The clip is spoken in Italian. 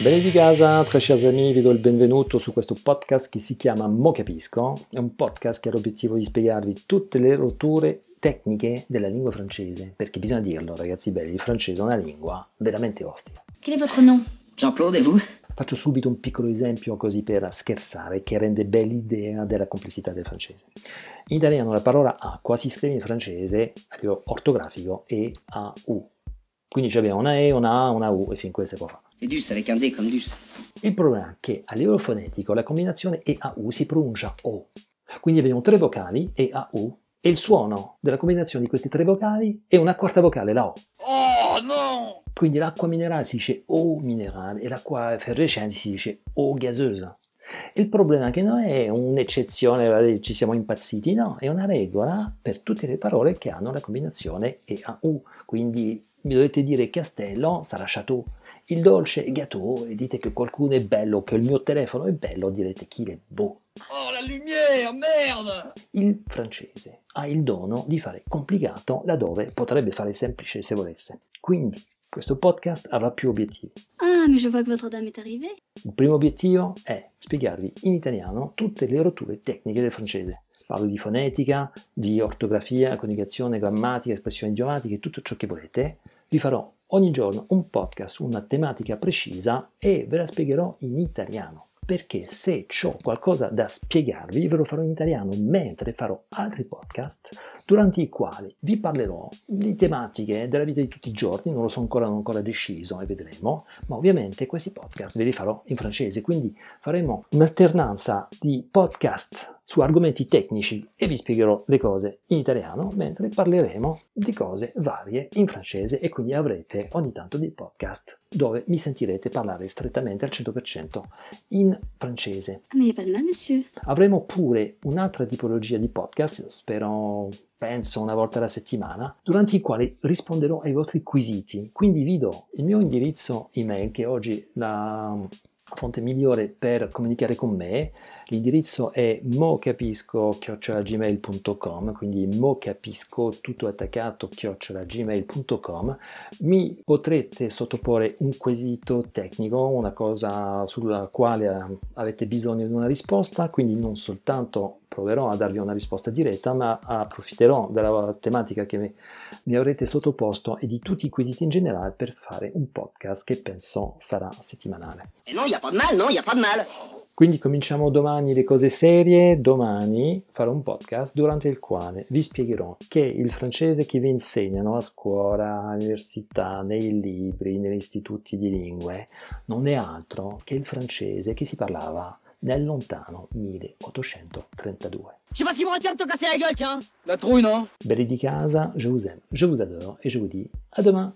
Bene di casa, très chers amis, vi do il benvenuto su questo podcast che si chiama Mo Capisco. È un podcast che ha l'obiettivo di spiegarvi tutte le rotture tecniche della lingua francese, perché bisogna dirlo, ragazzi belli, il francese è una lingua veramente ostica. Quel est votre nom Jean-Claude, et vous Faccio subito un piccolo esempio così per scherzare che rende bene l'idea della complessità del francese. In italiano la parola acqua si scrive in francese a livello ortografico E-A-U. Quindi abbiamo una E, una A, una U e fin può fare. C'est dus avec un D comme dus. Il problema è che a livello fonetico la combinazione E-A-U si pronuncia O. Quindi abbiamo tre vocali E-A-U e il suono della combinazione di questi tre vocali è una quarta vocale, la O. Oh no Quindi l'acqua minerale si dice O minerale e l'acqua effervescente si dice O gasosa. Il problema è che non è un'eccezione, ci siamo impazziti, no, è una regola per tutte le parole che hanno la combinazione E-A-U. Quindi mi dovete dire castello sarà chateau, il dolce è gâteau e dite che qualcuno è bello, che il mio telefono è bello, direte qu'il est beau. Oh la lumière, merde Il francese ha il dono di fare complicato laddove potrebbe fare semplice se volesse. Quindi questo podcast avrà più obiettivi. Mais je vois que votre dame est arrivée. Il primo obiettivo è spiegarvi in italiano tutte le rotture tecniche del francese. Parlo di fonetica, di ortografia, coniugazione, grammatica, espressioni idiomatiche, tutto ciò che volete. Vi farò ogni giorno un podcast su una tematica precisa e ve la spiegherò in italiano. Perché se ho qualcosa da spiegarvi, ve lo farò in italiano mentre farò altri podcast durante i quali vi parlerò di tematiche della vita di tutti i giorni, non lo so ancora, non ho ancora deciso e vedremo, ma ovviamente questi podcast ve li farò in francese, quindi faremo un'alternanza di podcast su argomenti tecnici e vi spiegherò le cose in italiano, mentre parleremo di cose varie in francese e quindi avrete ogni tanto dei podcast dove mi sentirete parlare strettamente al 100% in francese. Ah. Avremo pure un'altra tipologia di podcast, spero, penso una volta alla settimana, durante i quali risponderò ai vostri quesiti. Quindi vi do il mio indirizzo email, che oggi la fonte migliore per comunicare con me. L'indirizzo è mocapisco-gmail.com, quindi mocapisco tutto attaccato gmail.com. Mi potrete sottoporre un quesito tecnico, una cosa sulla quale avete bisogno di una risposta, quindi non soltanto proverò a darvi una risposta diretta, ma approfitterò della tematica che mi, avrete sottoposto e di tutti i quesiti in generale per fare un podcast che penso sarà settimanale. Et non, y a pas de mal, non, y a pas de mal. Quindi cominciamo domani le cose serie. Domani farò un podcast durante il quale vi spiegherò che il francese che vi insegnano a scuola, all'università, nei libri, negli istituti di lingue, non è altro che il francese che si parlava nel lontano 1832. Je sais pas si vous retiens de te casser la gueule, tiens La trouille, non Belli di casa, je vous aime, je vous adore et je vous dis à demain